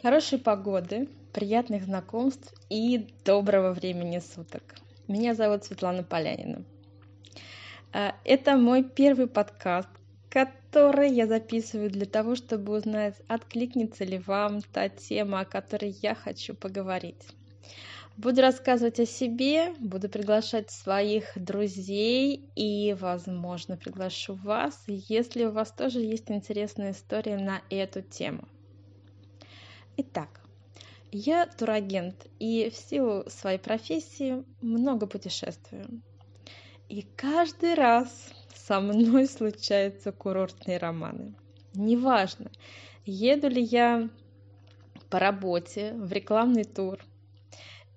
Хорошей погоды, приятных знакомств и доброго времени суток. Меня зовут Светлана Полянина. А, это мой первый подкаст, который я записываю для того, чтобы узнать, откликнется ли вам та тема, о которой я хочу поговорить. Буду рассказывать о себе, буду приглашать своих друзей и, возможно, приглашу вас, если у вас тоже есть интересная история на эту тему. Итак, я турагент и в силу своей профессии много путешествую. И каждый раз со мной случаются курортные романы. Неважно, еду ли я по работе в рекламный тур,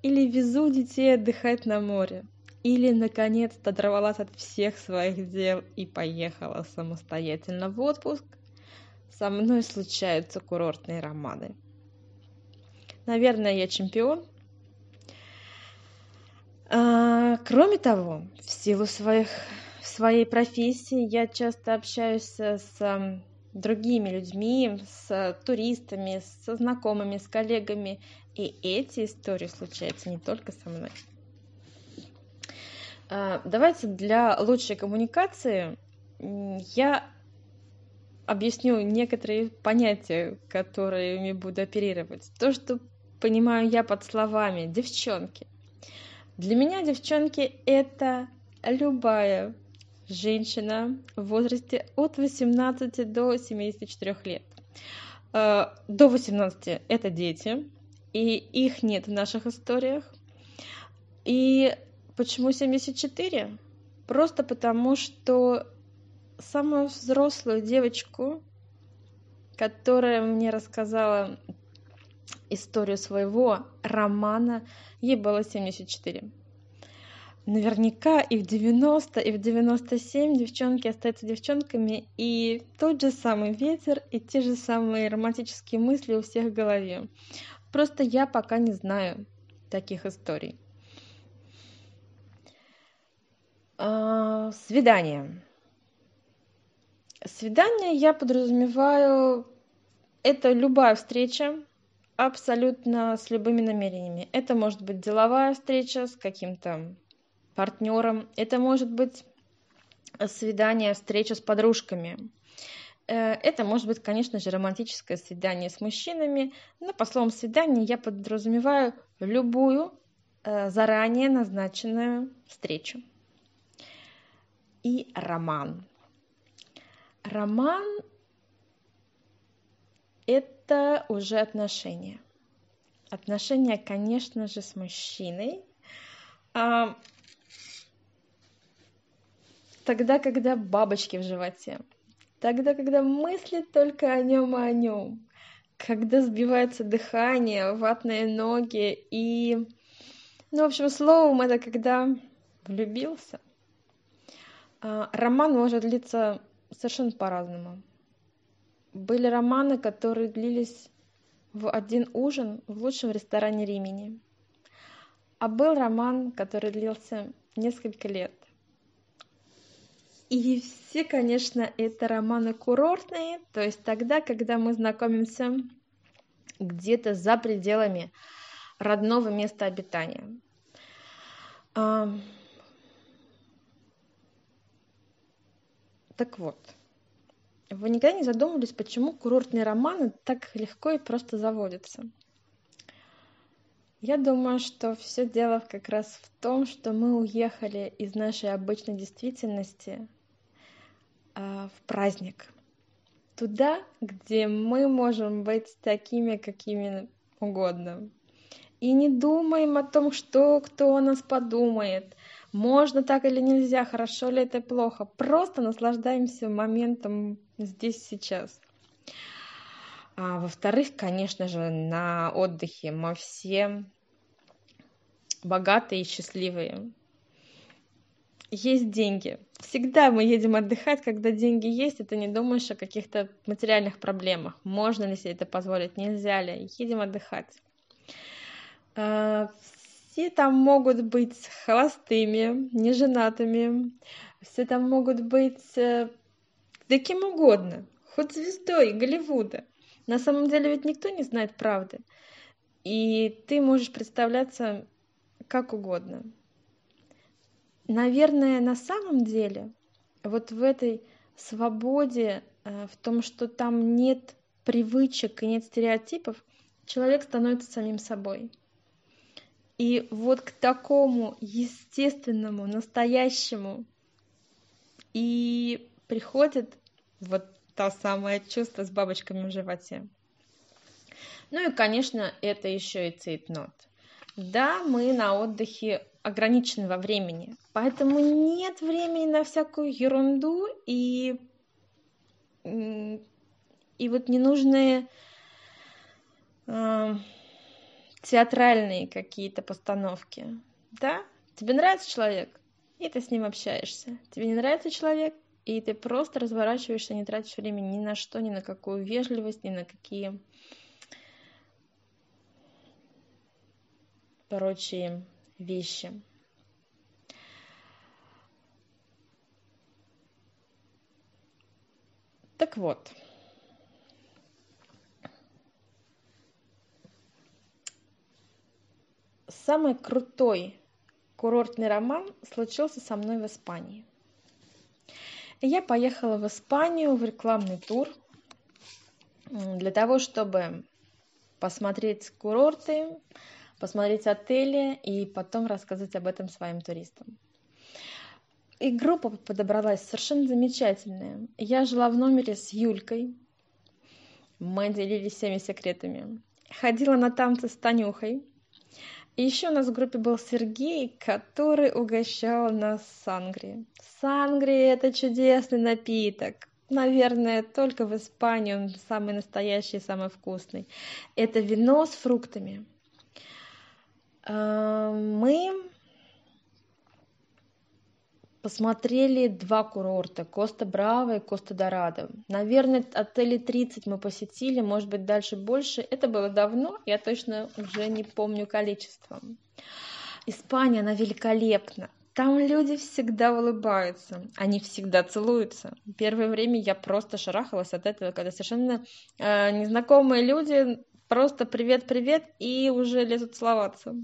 или везу детей отдыхать на море, или наконец-то оторвалась от всех своих дел и поехала самостоятельно в отпуск, со мной случаются курортные романы – Наверное, я чемпион. А, кроме того, в силу своих, своей профессии я часто общаюсь с другими людьми, с туристами, со знакомыми, с коллегами. И эти истории случаются не только со мной. А, давайте для лучшей коммуникации я объясню некоторые понятия, которыми буду оперировать. То, что понимаю я под словами девчонки. Для меня девчонки это любая женщина в возрасте от 18 до 74 лет. Э, до 18 это дети, и их нет в наших историях. И почему 74? Просто потому, что самую взрослую девочку, которая мне рассказала историю своего романа, ей было 74. Наверняка и в 90, и в 97 девчонки остаются девчонками, и тот же самый ветер, и те же самые романтические мысли у всех в голове. Просто я пока не знаю таких историй. А, свидание. Свидание я подразумеваю, это любая встреча, абсолютно с любыми намерениями. Это может быть деловая встреча с каким-то партнером, это может быть свидание, встреча с подружками. Э, это может быть, конечно же, романтическое свидание с мужчинами, но по словам свидание я подразумеваю любую э, заранее назначенную встречу. И роман. Роман это уже отношения. Отношения, конечно же, с мужчиной. А, тогда, когда бабочки в животе. Тогда, когда мысли только о нем и о нем. Когда сбивается дыхание, ватные ноги и... Ну, в общем, словом, это когда влюбился. А, роман может длиться совершенно по-разному. Были романы, которые длились в один ужин в лучшем ресторане Римени. А был роман, который длился несколько лет. И все, конечно, это романы курортные, то есть тогда, когда мы знакомимся где-то за пределами родного места обитания. Так вот, вы никогда не задумывались, почему курортные романы так легко и просто заводятся? Я думаю, что все дело как раз в том, что мы уехали из нашей обычной действительности э, в праздник. Туда, где мы можем быть такими, какими угодно. И не думаем о том, что кто о нас подумает, можно так или нельзя, хорошо ли это плохо. Просто наслаждаемся моментом здесь сейчас. А, во-вторых, конечно же, на отдыхе мы все богатые и счастливые. Есть деньги. Всегда мы едем отдыхать, когда деньги есть, и ты не думаешь о каких-то материальных проблемах. Можно ли себе это позволить, нельзя ли. Едем отдыхать. Все там могут быть холостыми, неженатыми, все там могут быть э, да угодно, хоть звездой Голливуда. На самом деле ведь никто не знает правды. И ты можешь представляться как угодно. Наверное, на самом деле, вот в этой свободе, э, в том, что там нет привычек и нет стереотипов, человек становится самим собой. И вот к такому естественному, настоящему и приходит вот то самое чувство с бабочками в животе. Ну и, конечно, это еще и цейтнот. Да, мы на отдыхе ограничены во времени, поэтому нет времени на всякую ерунду и, и вот ненужные э, театральные какие-то постановки. Да? Тебе нравится человек, и ты с ним общаешься. Тебе не нравится человек, и ты просто разворачиваешься, не тратишь время ни на что, ни на какую вежливость, ни на какие прочие вещи. Так вот, самый крутой курортный роман случился со мной в Испании. Я поехала в Испанию в рекламный тур для того, чтобы посмотреть курорты, посмотреть отели и потом рассказать об этом своим туристам. И группа подобралась совершенно замечательная. Я жила в номере с Юлькой. Мы делились всеми секретами. Ходила на танцы с Танюхой. Еще у нас в группе был Сергей, который угощал нас сангри. Сангри – это чудесный напиток. Наверное, только в Испании он самый настоящий, самый вкусный. Это вино с фруктами. Э, мы посмотрели два курорта коста браво и коста дорадо. Наверное отели 30 мы посетили может быть дальше больше. Это было давно я точно уже не помню количество. Испания она великолепна. Там люди всегда улыбаются, они всегда целуются. Первое время я просто шарахалась от этого, когда совершенно э, незнакомые люди просто привет-привет и уже лезут целоваться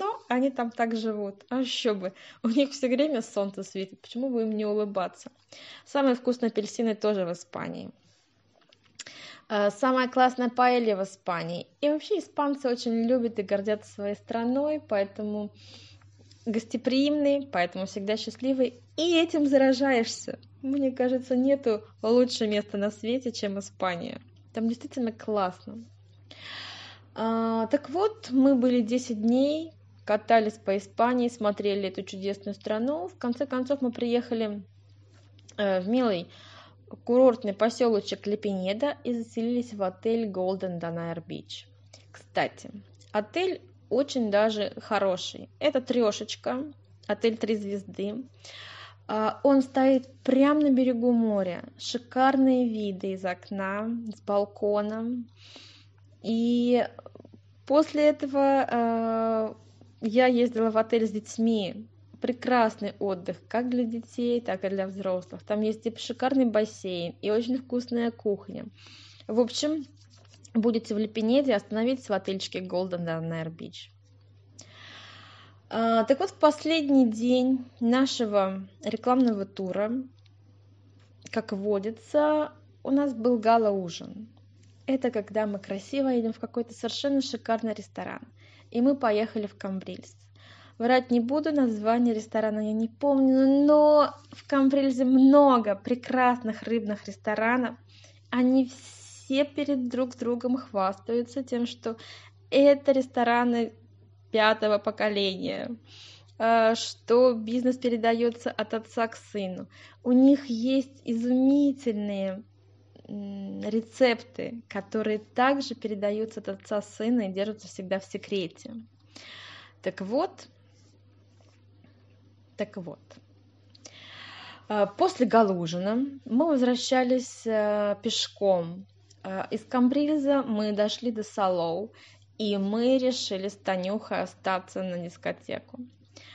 но они там так живут. А еще бы. У них все время солнце светит. Почему бы им не улыбаться? Самые вкусные апельсины тоже в Испании. А, самая классная паэлья в Испании. И вообще испанцы очень любят и гордятся своей страной, поэтому гостеприимный, поэтому всегда счастливый. И этим заражаешься. Мне кажется, нету лучшего места на свете, чем Испания. Там действительно классно. А, так вот, мы были 10 дней, катались по Испании, смотрели эту чудесную страну. В конце концов мы приехали э, в милый курортный поселочек Лепенеда и заселились в отель Golden Donair Beach. Кстати, отель очень даже хороший. Это трешечка, отель три звезды. А, он стоит прямо на берегу моря. Шикарные виды из окна, с балкона. И после этого э, я ездила в отель с детьми. Прекрасный отдых, как для детей, так и для взрослых. Там есть и шикарный бассейн, и очень вкусная кухня. В общем, будете в Лепенеде, остановитесь в отельчике Golden Down Beach. А, так вот, в последний день нашего рекламного тура, как водится, у нас был гала-ужин. Это когда мы красиво едем в какой-то совершенно шикарный ресторан – и мы поехали в Камбрильс. Врать не буду, название ресторана я не помню, но в Камбрильзе много прекрасных рыбных ресторанов. Они все перед друг другом хвастаются тем, что это рестораны пятого поколения, э, что бизнес передается от отца к сыну. У них есть изумительные рецепты, которые также передаются от отца сына и держатся всегда в секрете. Так вот, так вот. А, после Галужина мы возвращались э, пешком. А, из Камбрильза мы дошли до Салоу, и мы решили с Танюхой остаться на дискотеку.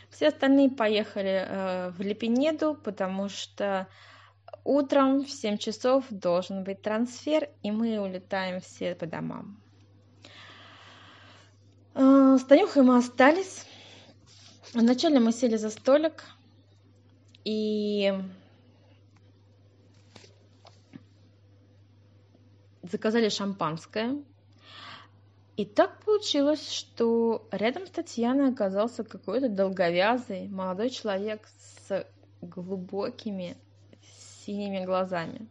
Все остальные поехали э, в Лепенеду, потому что утром в 7 часов должен быть трансфер, и мы улетаем все по домам. С Танюхой мы остались. Вначале мы сели за столик, и заказали шампанское. И так получилось, что рядом с Татьяной оказался какой-то долговязый молодой человек с глубокими синими глазами.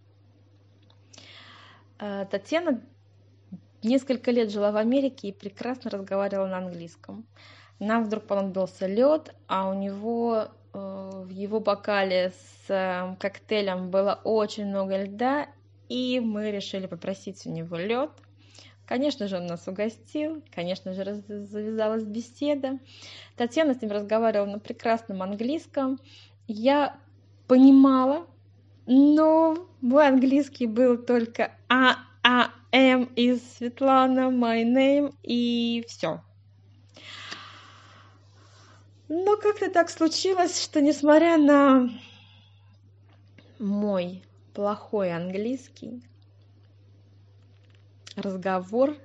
Э, Татьяна несколько лет жила в Америке и прекрасно разговаривала на английском. Нам вдруг понадобился лед, а у него э, в его бокале с э, коктейлем было очень много льда, и мы решили попросить у него лед. Конечно же, он нас угостил, конечно же, завязалась беседа. Татьяна с ним разговаривала на прекрасном английском. Я понимала, но мой английский был только а а м из Светлана, my name и все. Но как-то так случилось, что несмотря на мой плохой английский, разговор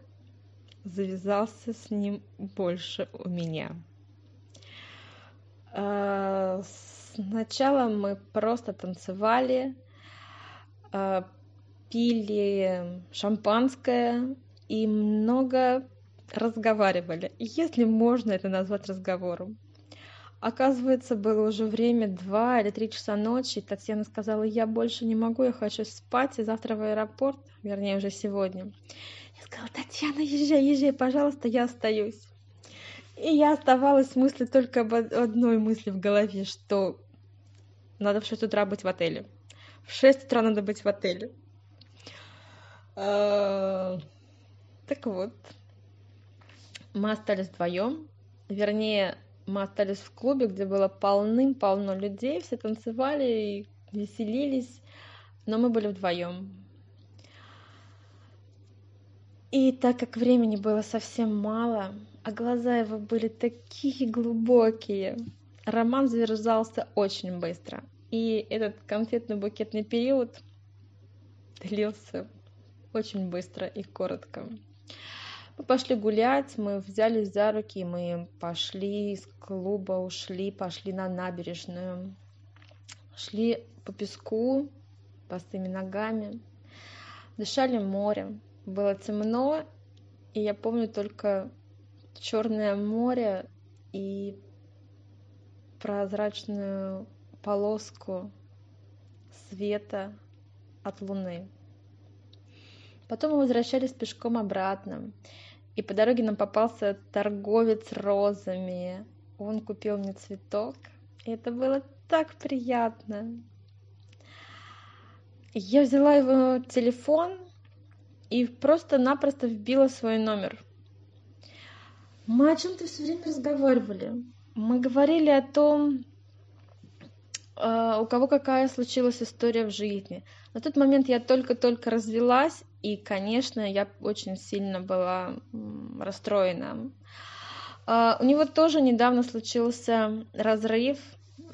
завязался с ним больше у меня. А, сначала мы просто танцевали, а, пили шампанское и много разговаривали, если можно это назвать разговором. Оказывается, было уже время два или три часа ночи. Татьяна сказала, я больше не могу, я хочу спать, и завтра в аэропорт, вернее, уже сегодня. Я сказала, Татьяна, езжай, езжай, пожалуйста, я остаюсь. И я оставалась с мыслью только об одной мысли в голове, что надо в 6 утра быть в отеле. В 6 утра надо быть в отеле. А, так вот, мы остались вдвоем. Вернее, мы остались в клубе, где было полным-полно людей, все танцевали и веселились, но мы были вдвоем. И так как времени было совсем мало, а глаза его были такие глубокие, роман завершался очень быстро. И этот конфетно-букетный период длился очень быстро и коротко. Мы пошли гулять, мы взялись за руки, мы пошли из клуба, ушли, пошли на набережную. Шли по песку, босыми ногами, дышали морем. Было темно, и я помню только черное море и прозрачную полоску света от луны. Потом мы возвращались пешком обратно. И по дороге нам попался торговец розами. Он купил мне цветок. И это было так приятно. Я взяла его телефон и просто-напросто вбила свой номер. Мы о чем-то все время разговаривали. Мы говорили о том, э, у кого какая случилась история в жизни. На тот момент я только-только развелась, и, конечно, я очень сильно была расстроена. А, у него тоже недавно случился разрыв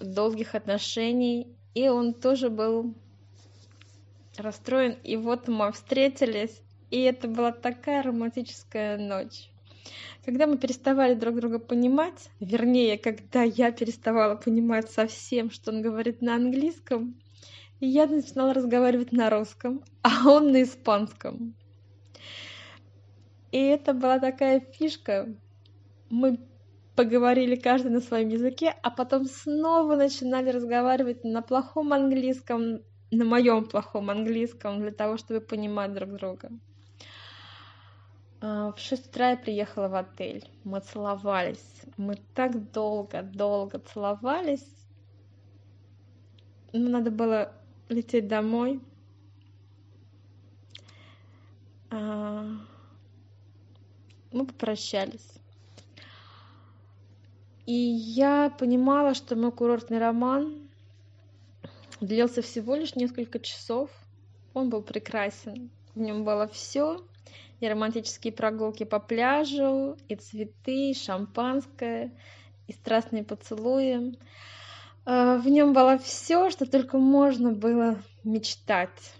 долгих отношений, и он тоже был расстроен. И вот мы встретились, и это была такая романтическая ночь. Когда мы переставали друг друга понимать, вернее, когда я переставала понимать совсем, что он говорит на английском, я начинала разговаривать на русском, а он на испанском. И это была такая фишка. Мы поговорили каждый на своем языке, а потом снова начинали разговаривать на плохом английском, на моем плохом английском, для того, чтобы понимать друг друга. А, в шесть утра я приехала в отель. Мы целовались. Мы так долго-долго целовались. Ну, надо было лететь домой. А, мы попрощались. И я понимала, что мой курортный роман длился всего лишь несколько часов. Он был прекрасен. В нем было все. И романтические прогулки по пляжу, и цветы, и шампанское, и страстные поцелуи. Э, в нем было все, что только можно было мечтать.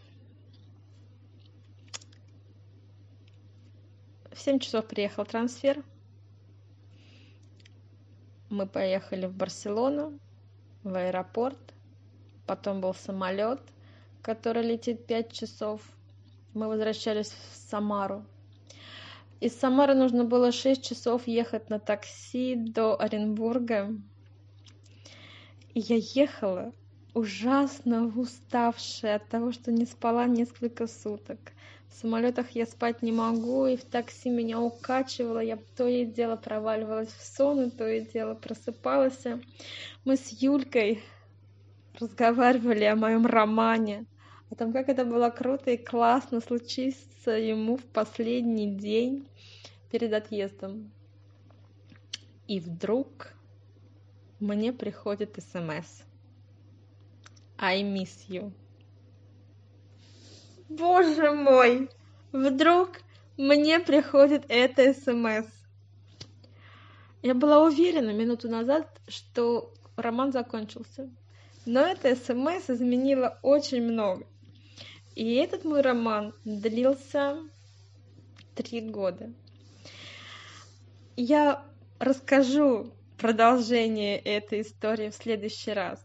В 7 часов приехал трансфер. Мы поехали в Барселону, в аэропорт. Потом был самолет, который летит 5 часов. Мы возвращались в Самару. Из Самары нужно было 6 часов ехать на такси до Оренбурга. И я ехала ужасно уставшая от того, что не спала несколько суток. В самолетах я спать не могу, и в такси меня укачивало, я то и дело проваливалась в сон, и то и дело просыпалась. Мы с Юлькой разговаривали о моем романе, о том, как это было круто и классно случиться ему в последний день перед отъездом. И вдруг мне приходит смс. I miss you. Боже мой! Вдруг мне приходит это смс. Я была уверена минуту назад, что роман закончился. Но это смс изменило очень много. И этот мой роман длился три года. Я расскажу продолжение этой истории в следующий раз.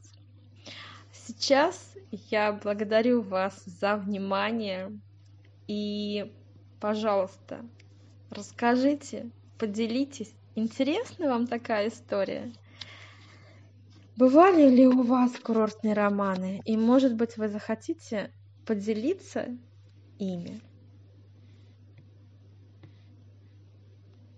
Сейчас я благодарю вас за внимание и, пожалуйста, расскажите, поделитесь, интересна вам такая история? Бывали ли у вас курортные романы? И, может быть, вы захотите поделиться ими?